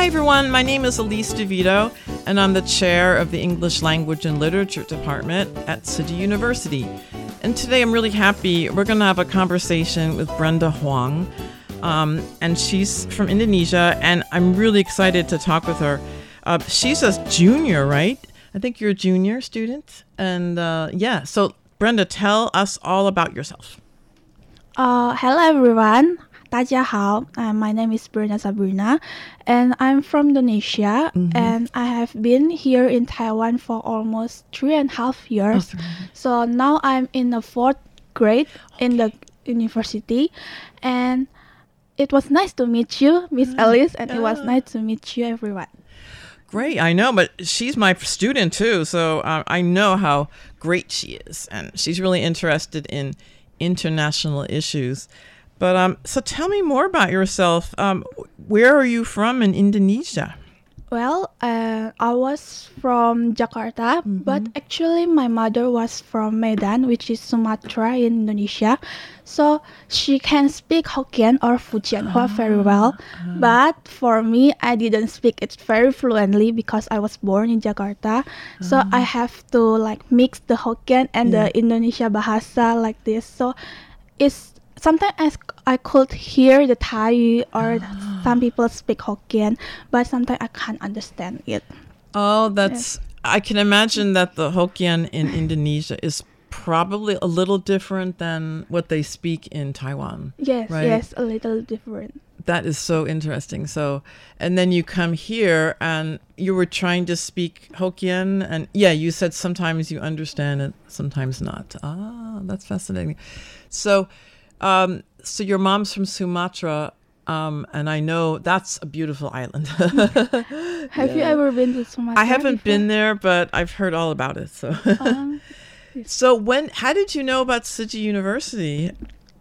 Hi, everyone. My name is Elise DeVito, and I'm the chair of the English Language and Literature Department at City University. And today I'm really happy. We're going to have a conversation with Brenda Huang, um, and she's from Indonesia, and I'm really excited to talk with her. Uh, she's a junior, right? I think you're a junior student. And uh, yeah, so Brenda, tell us all about yourself. Uh, hello everyone. 大家好. Uh, my name is Bruna Sabrina, and I'm from Indonesia. And I have been here in Taiwan for almost three and a half years. So now I'm in the fourth grade in the university, and it was nice to meet you, Miss Alice, and it was nice to meet you, everyone. Great, I know, but she's my student too, so uh, I know how great she is, and she's really interested in international issues. But um, so tell me more about yourself. Um, where are you from in Indonesia? Well, uh, I was from Jakarta, but actually my mother was from Medan, which is Sumatra in Indonesia. So she can speak Hokkien or Fujianhua very well. But for me, I didn't speak it very fluently because I was born in Jakarta. So I have to like mix the Hokkien and the Indonesia Bahasa like this. So it's sometimes I, I could hear the Thai or some people speak Hokkien, but sometimes I can't understand it. Oh, that's. I can imagine that the Hokkien in Indonesia is probably a little different than what they speak in Taiwan. Yes, Right. yes, a little different. That is so interesting. So, and then you come here and you were trying to speak Hokkien, and yeah, you said sometimes you understand it, sometimes not. Ah, that's fascinating. So, um, so your mom's from Sumatra, um, and I know that's a beautiful island. Have you ever been to Sumatra? I haven't before? been there, but I've heard all about it. So, Um, so when? How did you know about Tzu Chi University?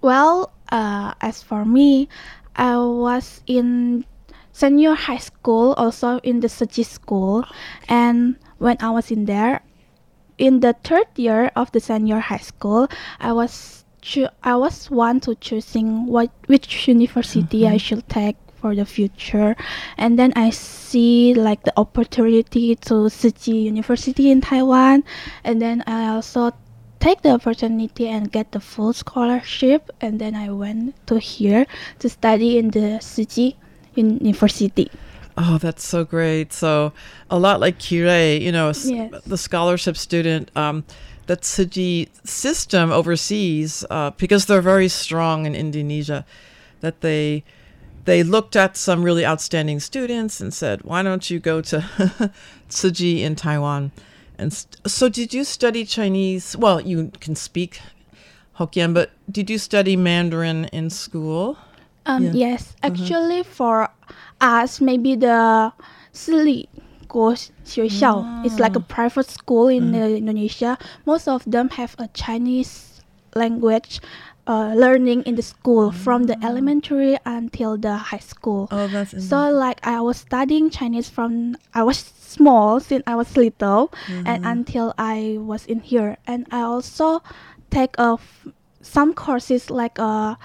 Well, uh, as for me, I was in senior high school, also in the Tzu Chi school, and when I was in there, in the third year of the senior high school, I was choo- I was one to choosing what which university I should take for the future, and then I see like the opportunity to Tzu Chi University in Taiwan, and then I also take the opportunity and get the full scholarship and then I went to here to study in the Tzu Chi University. Oh, that's so great. So, a lot like Kirei, you know, Yes. the scholarship student, um, the Tzu Chi system overseas, uh, because they're very strong in Indonesia, that they they looked at some really outstanding students and said, "Why don't you go to Tzu Chi in Taiwan?" And st- so, did you study Chinese? Well, you can speak Hokkien, but did you study Mandarin in school? Um, Yeah. Yes, actually for us, maybe the Sili Guo Xiao is like a private school in uh, Indonesia. Most of them have a Chinese language uh, learning in the school from the mm. elementary until the high school. Oh, that's So like I was studying Chinese from I was small since I was little and mm-hmm. until I was in here. And I also take a f- some courses like uh, a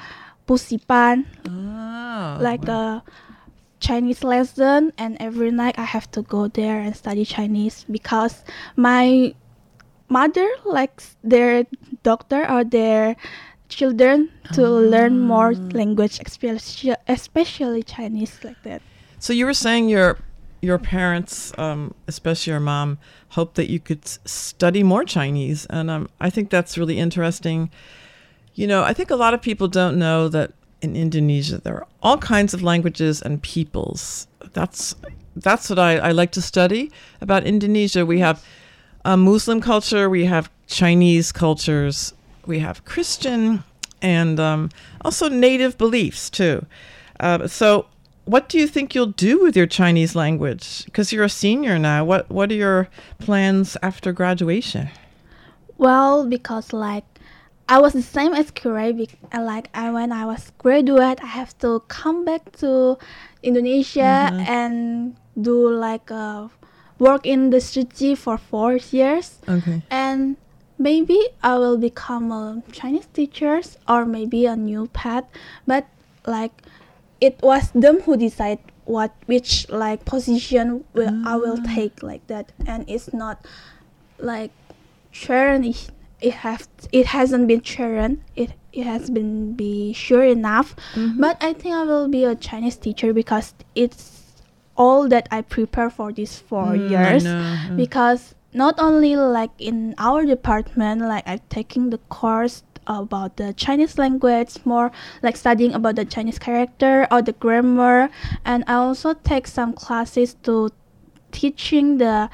pusipan oh, ah, like a uh, Chinese lesson and every night I have to go there and study Chinese because my mother likes their doctor or their children to learn more language, especially especially Chinese like that. So you were saying your your parents, um, especially your mom, hoped that you could study more Chinese, and um, I think that's really interesting. You know, I think a lot of people don't know that in Indonesia there are all kinds of languages and peoples. That's that's what I, I like to study about Indonesia. We have a Muslim culture, we have Chinese cultures, we have Christian, and um, also native beliefs too. Uh, so, what do you think you'll do with your Chinese language? Because you're a senior now. What What are your plans after graduation? Well, because like I was the same as Kure, bec- uh, like I when I was graduate, I have to come back to Indonesia mm-hmm. and do like uh, work in the city for four years, Okay. and maybe I will become a Chinese teacher or maybe a new path. But like it was them who decide what which like position will I will mm. take like that, and it's not like Sharon it, have it hasn't been Sharon it it has been be sure enough. But I think I will be a Chinese teacher because it's all that I prepare for these four Mm, years. mm. because not only like in our department like I'm taking the course about the Chinese language more like studying about the Chinese character or the grammar. And I also take some classes to teaching the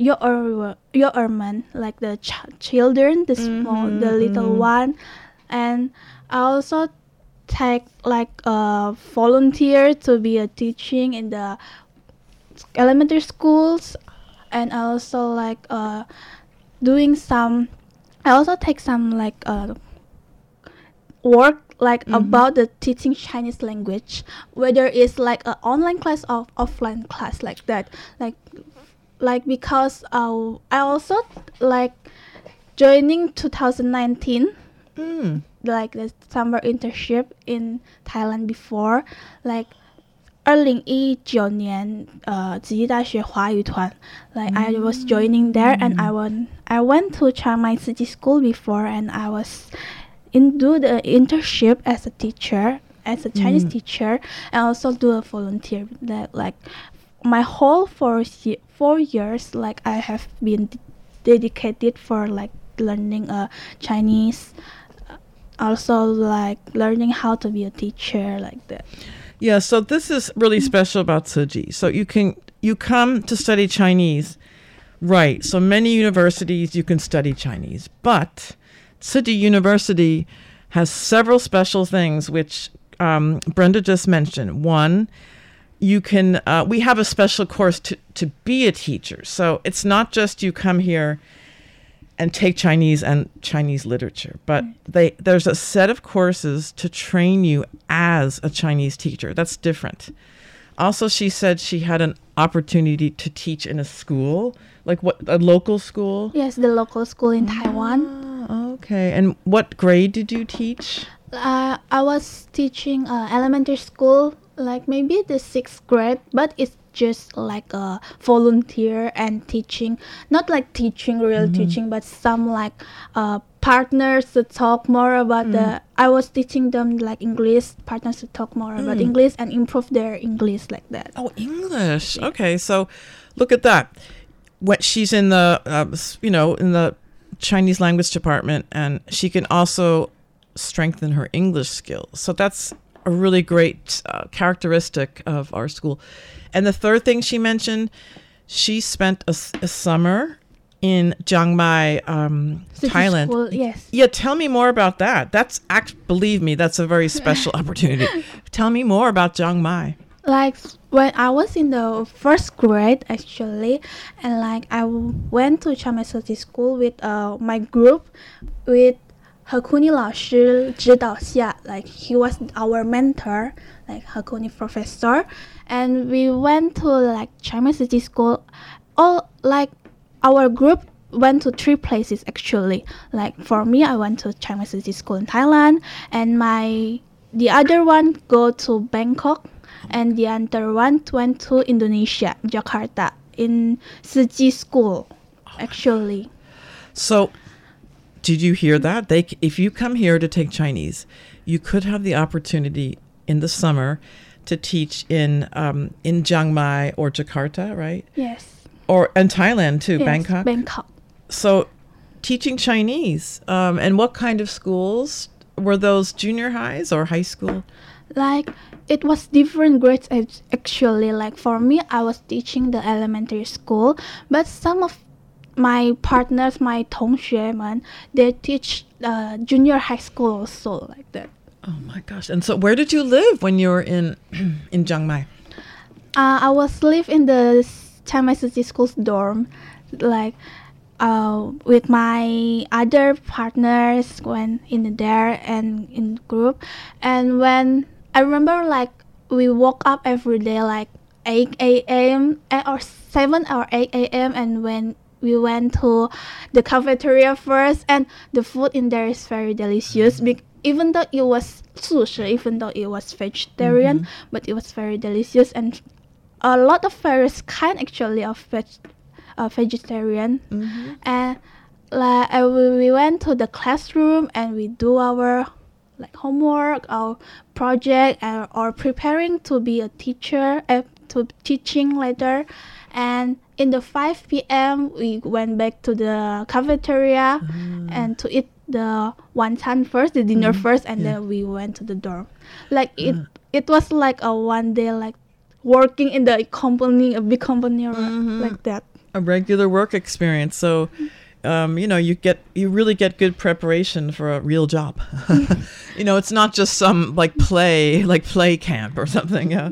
your your urban like the ch- children the small the little one. And i also take like a volunteer to be a teaching in the elementary schools. And i also like uh doing some i also take some like uh work like about the teaching Chinese language, whether it's like an online class or offline class like that. Like like because uh, I also like joining 2019 Mm. like the summer internship in Thailand before like 二零一九年，呃，慈济大学华语团，like I was joining there, and I went I went to Chiang Mai City School before, and I was in do the internship as a teacher, as a Chinese teacher, and also do a volunteer. That like my whole four four years, like I have been d- dedicated for like learning uh, Chinese, uh, also like learning how to be a teacher like that. Yeah, so this is really special about Tzu Chi. So you can you come to study Chinese, right? So many universities you can study Chinese, but Tzu Chi University has several special things which um, Brenda just mentioned. One, you can uh, we have a special course to to be a teacher. So it's not just you come here and take Chinese and Chinese literature. But they there's a set of courses to train you as a Chinese teacher. That's different. Also, she said she had an opportunity to teach in a school, like what a local school. Yes, the local school in Taiwan. Ah, okay. And what grade did you teach? Uh, I was teaching uh, elementary school, like maybe the sixth grade, but it's just like a volunteer and teaching, not like teaching, real teaching, but some like uh, partners to talk more about the. I was teaching them like English, partners to talk more about English and improve their English like that. Oh, English. Okay, so look at that. What she's in the, uh, you know, in the Chinese language department, and she can also strengthen her English skills. So that's a really great uh, characteristic of our school. And the third thing she mentioned, she spent a summer in Chiang Mai, um, City Thailand. School, yes. Yeah, tell me more about that. That's act. Believe me, that's a very special opportunity. Tell me more about Chiang Mai. like when I was in the first grade actually, and like I w- went to Chiang Mai City School with uh, my group with Hakuni 老师指导下，like he was our mentor, like Hakuni professor, and we went to like China City School. All like our group went to three places actually. Like for me, I went to China City School in Thailand, and my the other one go to Bangkok, and the other one went to Indonesia, Jakarta, in Tzu Chi School, oh actually. So did you hear that? They, if you come here to take Chinese, you could have the opportunity in the summer to teach in um, in Chiang Mai or Jakarta, right? Yes. Or and Thailand too, yes, Bangkok. Bangkok. so, teaching Chinese, um, and what kind of schools were those? Junior highs or high school? Like it was different grades actually. Like for me, I was teaching the elementary school, but some of my partners, my 同学们, they teach uh, junior high school also like that. Oh my gosh! And so, where did you live when you were in in Chiang Mai? Uh, I was live in the Chiang Mai City School's dorm, like uh, with my other partners when in there and in group. And when I remember, like we woke up every day like 8 a.m. eh, or 7 or 8 a.m. and when we went to the cafeteria first and the food in there is very delicious. Bec- even though it was 素食 even though it was vegetarian but it was very delicious. And a lot of various kind actually of veg, uh, vegetarian. And like uh, we we went to the classroom and we do our like homework or project and, or preparing to be a teacher uh, to teaching later and in the 5 p.m we went back to the cafeteria ah. and to eat the wonton first the dinner mm-hmm. first and then we went to the dorm like it ah. it was like a one day like working in the company a big company or mm-hmm. like that a regular work experience. So, um, you know, you get you really get good preparation for a real job. you know, it's not just some like play like play camp or something. Yeah.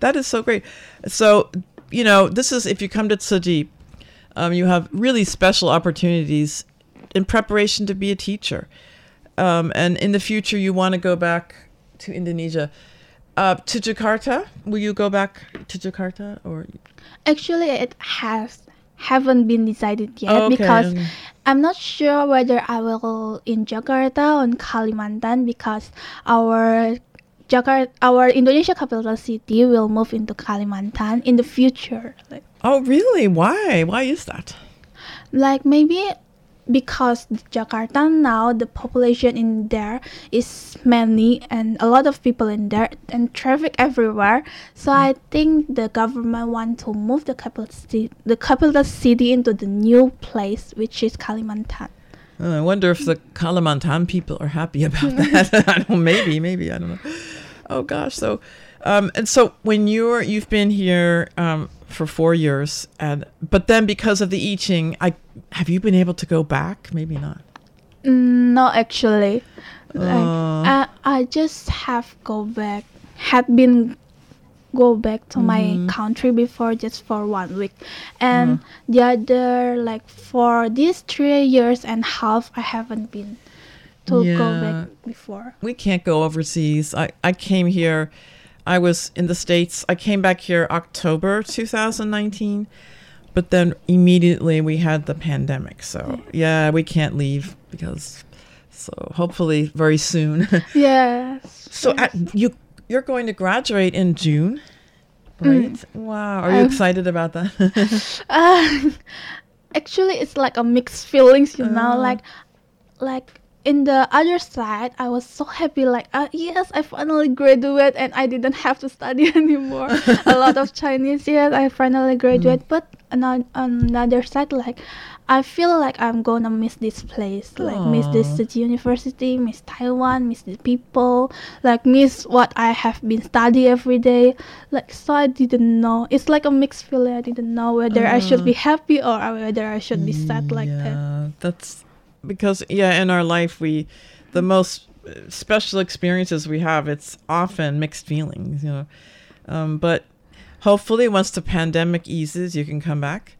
That is so great. So, you know, this is if you come to Tzu Chi, um, you have really special opportunities in preparation to be a teacher. Um, and in the future, you want to go back to Indonesia. Uh, to Jakarta, will you go back to Jakarta or? Actually, it has haven't been decided yet okay, because. I'm not sure whether I will in Jakarta or in Kalimantan because our Jakarta, our Indonesia capital city will move into Kalimantan in the future. Like, Oh, really? Why? Why is that? like maybe because Jakarta now the population in there is many and a lot of people in there and traffic everywhere so i think the government want to move the capital city the capital city into the new place which is kalimantan Uh, I wonder if the Kalimantan people are happy about that. I don't. Maybe. Maybe. I don't know. Oh gosh. So, um, and so when you're you've been here um, for four years, and but then because of the I Ching, I have you been able to go back? Maybe not. No actually like, Oh. I, I just have go back had been go back to my country before just for one week and the other like for these three years and half i haven't been to go Yeah. back before we can't go overseas. I, I came here, I was in the States. I came back here October 2019, but then immediately we had the pandemic. So, yeah, we can't leave because, so hopefully very soon. yes so, at, you, you're going to graduate in June, right? Wow. Are you Um, excited about that? uh, actually it's like a mixed feelings you know Uh. like like in the other side i was so happy like uh, yes i finally graduate and i didn't have to study anymore. A lot of chinese yes i finally graduate. But another another side like i feel like i'm gonna miss this place like miss this city university miss taiwan miss the people like miss what i have been study every day. Like so i didn't know. It's like a mixed feeling. I didn't know whether i should be happy or whether i should be sad like that. Yeah, that's because yeah, in our life we the most special experiences we have it's often mixed feelings, you know. Um, but hopefully, once the pandemic eases, you can come back.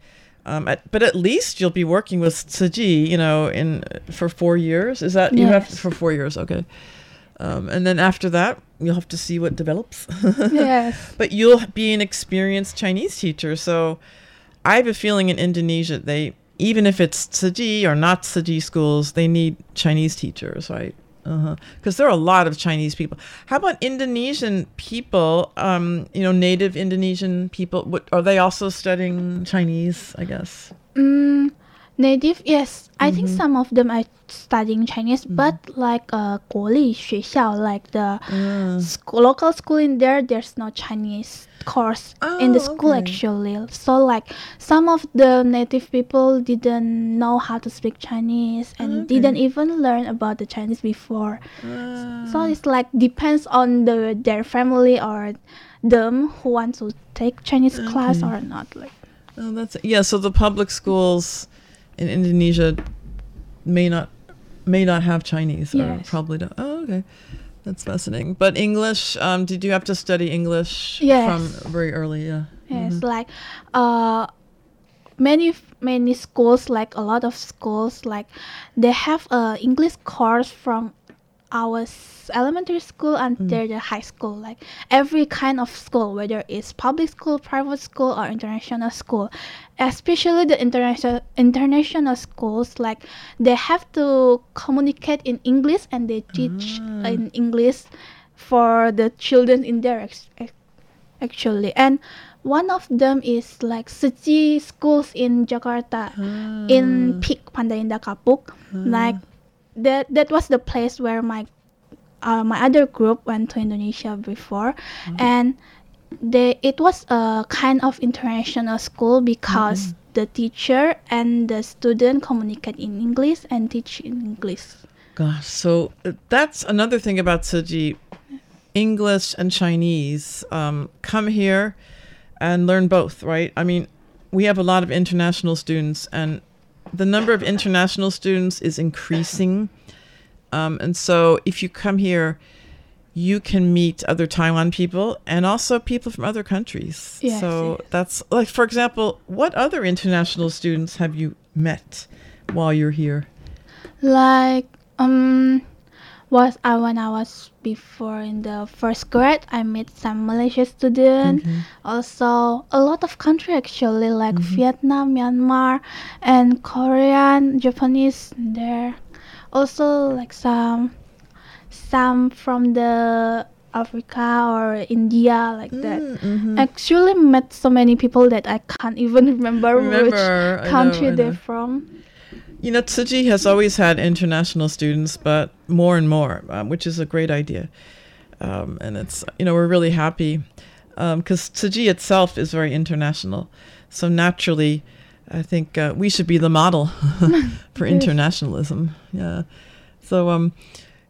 Um, at, but at least you'll be working with Tzu Chi, you know, in for four years. Is that you have Yes. for four years? Okay. Um, and then after that, you'll have to see what develops. yes But you'll be an experienced Chinese teacher, so I have a feeling in Indonesia they even if it's Tzu Chi or not Tzu Chi schools, they need Chinese teachers, right? Because there are a lot of Chinese people. How about Indonesian people? Um, you know, native Indonesian people. What, are they also studying Chinese? I guess. Mm, native yes i think Mhm. some of them are studying chinese Mm-hmm. but like uh 国立学校 like the Uh, school, local school in there there's no chinese course in the Oh, school okay. actually so like some of the native people didn't know how to speak chinese and Okay. didn't even learn about the chinese before uh, so it's like depends on the their family or them who want to take chinese class Okay. or not like oh, that's yeah. So the public schools in Indonesia may not may not have Chinese or probably don't. Oh, okay. That's fascinating. But English, um, did you have to study English Yes. from very early? Yeah. Yes, Mhm. like uh many many schools like a lot of schools like they have a English course from our elementary school until mm. the high school like every kind of school whether it's public school private school or international school. Especially the international international schools like they have to communicate in english and they teach ah. in english for the children in there actually. And one of them is like Tzu Chi schools in Jakarta in ah. Peak Pantai Indah Kapuk. Ah. Like that that was the place where my uh, my other group went to Indonesia before and they it was a kind of international school because the teacher and the student communicate in English and teach in English Gosh, so uh, that's another thing about Tzu Chi. English and Chinese. Um, come here and learn both, right? I mean, we have a lot of international students, and the number of international students is increasing. Um, and so, if you come here, you can meet other Taiwan people and also people from other countries. Yes, so yes. that's like, for example, what other international students have you met while you're here? like um was I when I was before in the first grade I met some Malaysian student. Mm-hmm. Also a lot of country actually like mm-hmm. Vietnam Myanmar and Korean Japanese there. Also like some some from the Africa or India like mm, that. Mm-hmm. actually met so many people that I can't even remember, Remember, which know, country I they're from You know, Tzu Chi has always had international students, but more and more, um, which is a great idea. Um, and it's, you know, we're really happy because Tzu Chi itself is very international. So naturally, I think uh, we should be the model for internationalism. Yeah. So, um,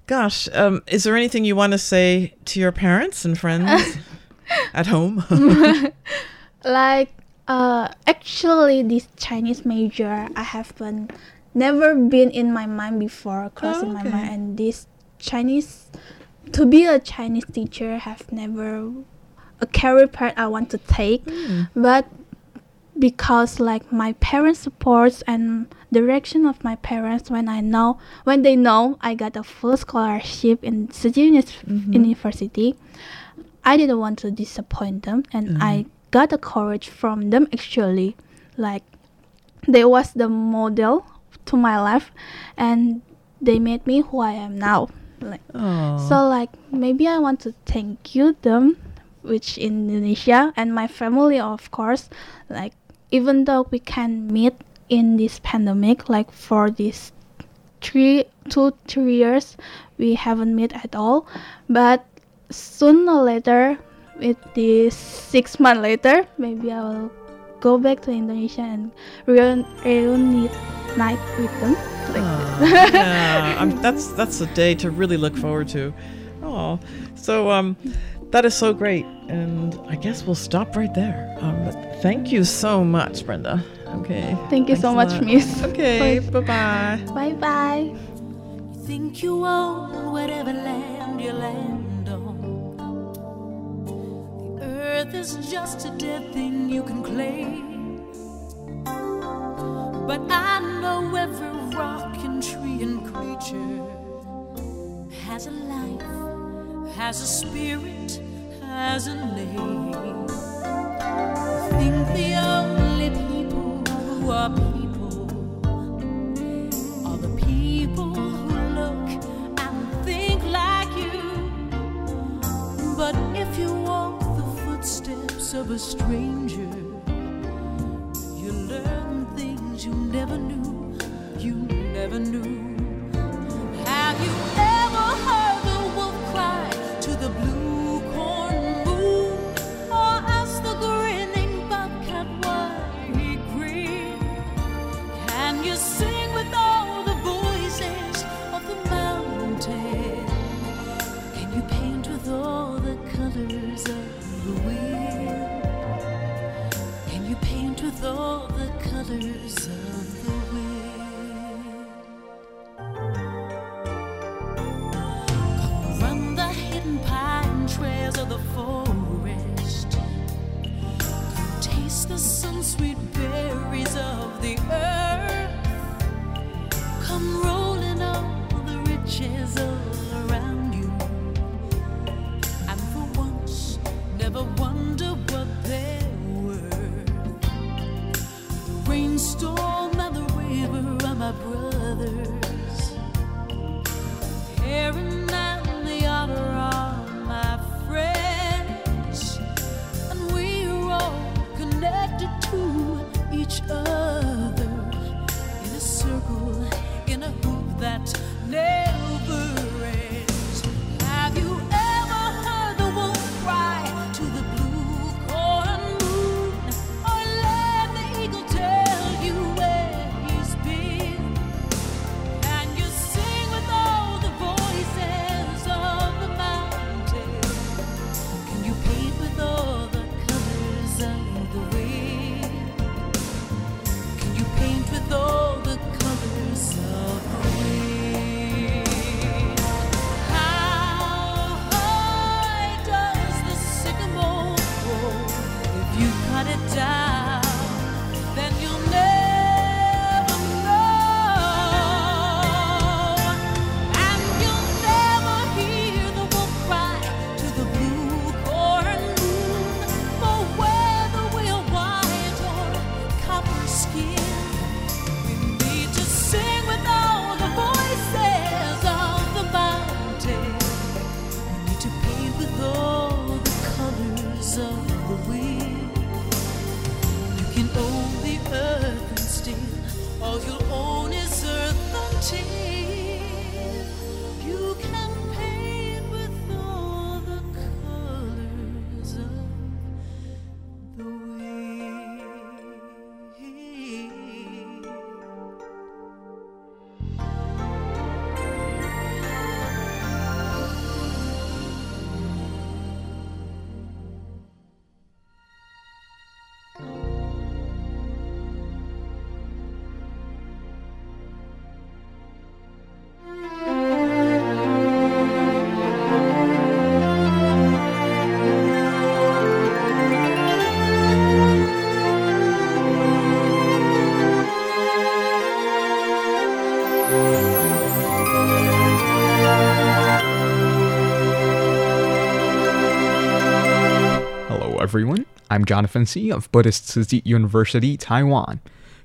gosh, um, is there anything you want to say to your parents and friends at home? like uh actually this chinese major i haven't never been in my mind before crossing my okay. mind and this chinese to be a chinese teacher have never a career path i want to take hmm. but because like my parents supports and direction of my parents when i know when they know i got a full scholarship in Tsinghua Uni- mm-hmm. university I didn't want to disappoint them, and mm-hmm. I got the courage from them actually. Like, they was the model to my life, and they made me who I am now. Like, oh. so like maybe I want to thank you them, which in Indonesia and my family of course. Like, even though we can meet in this pandemic, like for this three two three years we haven't met at all but sooner or later with this six months later maybe i will go back to indonesia and reun- reunite with them like Ah, yeah, I'm, that's that's a day to really look forward to. Oh, so um, that is so great, and I guess we'll stop right there. Um, thank you so much, Brenda. Okay. thank you so much a lot. miss Okay. Bye bye. bye bye think you own whatever land you land on. The earth is just a dead thing you can claim. But I know every rock and tree and creature has a life, has a spirit, has a name. Think the only people who are of a stranger, with all the colors of everyone. I'm Jonathan C. of Buddhist Tzu University, Taiwan,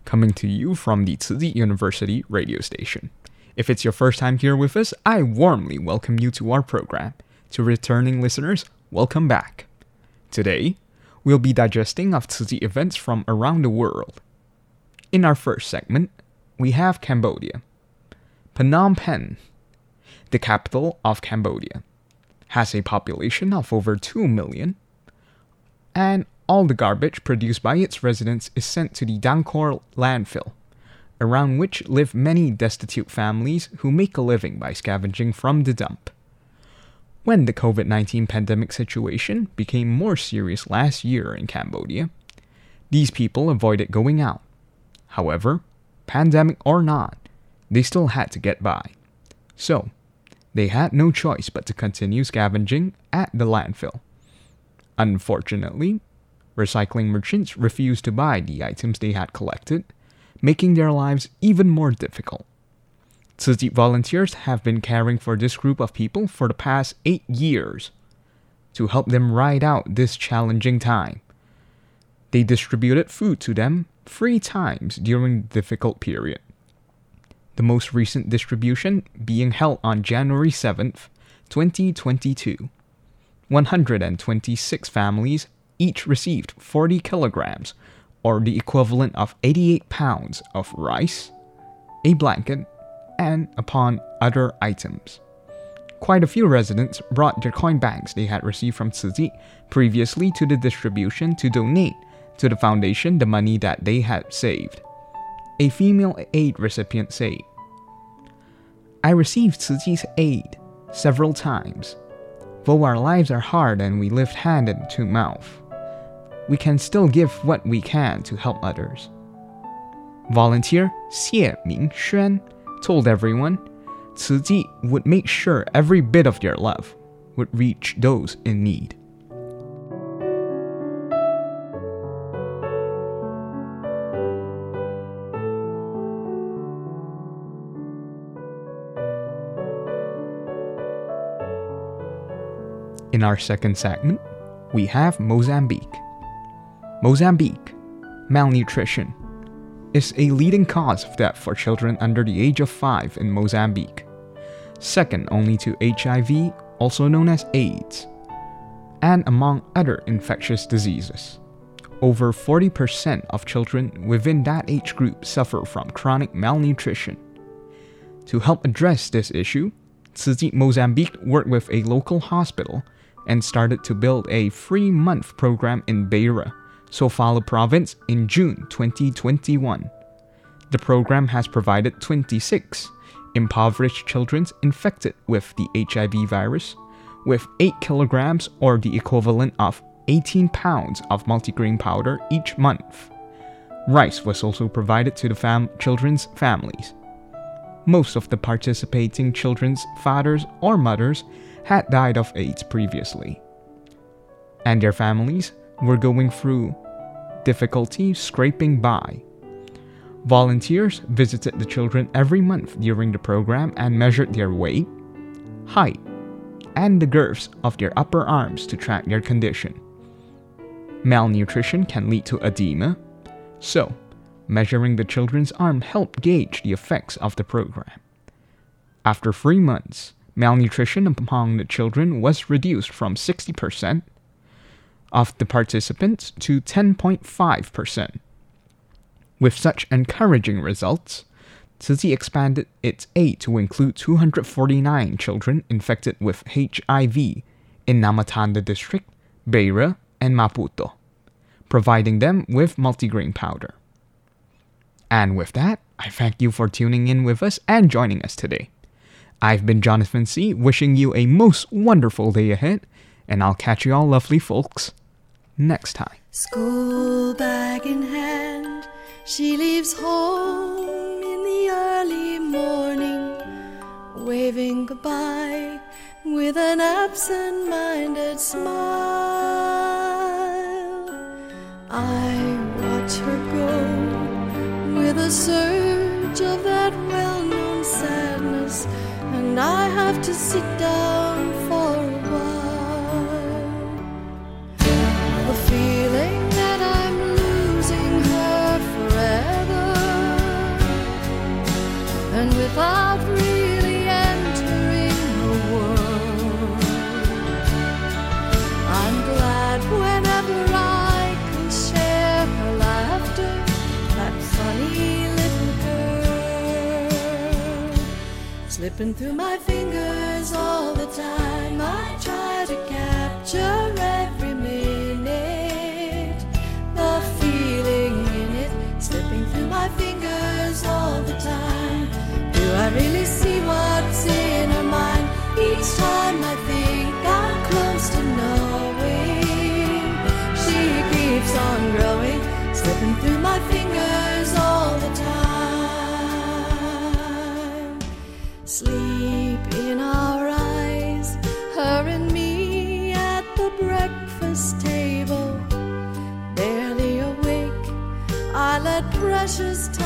coming to you from the Tzu University radio station. If it's your first time here with us, I warmly welcome you to our program. To returning listeners, welcome back. Today, we'll be digesting of Tzu events from around the world. In our first segment, we have Cambodia. Phnom Penh, the capital of Cambodia, has a population of over 2 million and all the garbage produced by its residents is sent to the Dangkor landfill, around which live many destitute families who make a living by scavenging from the dump. When the COVID 19 pandemic situation became more serious last year in Cambodia, these people avoided going out. However, pandemic or not, they still had to get by. So, they had no choice but to continue scavenging at the landfill. Unfortunately, recycling merchants refused to buy the items they had collected, making their lives even more difficult. Tzu volunteers have been caring for this group of people for the past eight years to help them ride out this challenging time. They distributed food to them three times during the difficult period. The most recent distribution being held on January 7th, 2022. 126 families each received 40 kilograms, or the equivalent of 88 pounds, of rice, a blanket, and upon other items. Quite a few residents brought their coin bags they had received from Tzu previously to the distribution to donate to the foundation the money that they had saved. A female aid recipient said, I received Tzu aid several times. Though our lives are hard and we live hand to mouth, we can still give what we can to help others. Volunteer Xie Mingxuan told everyone Chi would make sure every bit of their love would reach those in need. In our second segment, we have Mozambique. Mozambique, malnutrition, is a leading cause of death for children under the age of 5 in Mozambique, second only to HIV, also known as AIDS, and among other infectious diseases. Over 40% of children within that age group suffer from chronic malnutrition. To help address this issue, Tzu Mozambique worked with a local hospital and started to build a free month program in Beira, Sofala province in June 2021. The program has provided 26 impoverished children infected with the HIV virus with 8 kilograms or the equivalent of 18 pounds of multigrain powder each month. Rice was also provided to the fam- children's families. Most of the participating children's fathers or mothers had died of AIDS previously, and their families were going through difficulty scraping by. Volunteers visited the children every month during the program and measured their weight, height, and the girths of their upper arms to track their condition. Malnutrition can lead to edema, so measuring the children's arm helped gauge the effects of the program. After three months, malnutrition among the children was reduced from 60% of the participants to 10.5%. With such encouraging results, Chi expanded its aid to include 249 children infected with HIV in Nhamatanda district, Beira, and Maputo, providing them with multigrain powder. And with that, I thank you for tuning in with us and joining us today. I've been Jonathan C., wishing you a most wonderful day ahead, and I'll catch you all lovely folks next time. School bag in hand, she leaves home in the early morning, waving goodbye with an absent minded smile. I watch her go with a surge of that well known sadness and I have to sit down for a while. The feeling that I'm losing her forever, and without slipping through my fingers all the time. I try to capture every minute, the feeling in it, slipping through my fingers all the time. Do I really see what's precious time.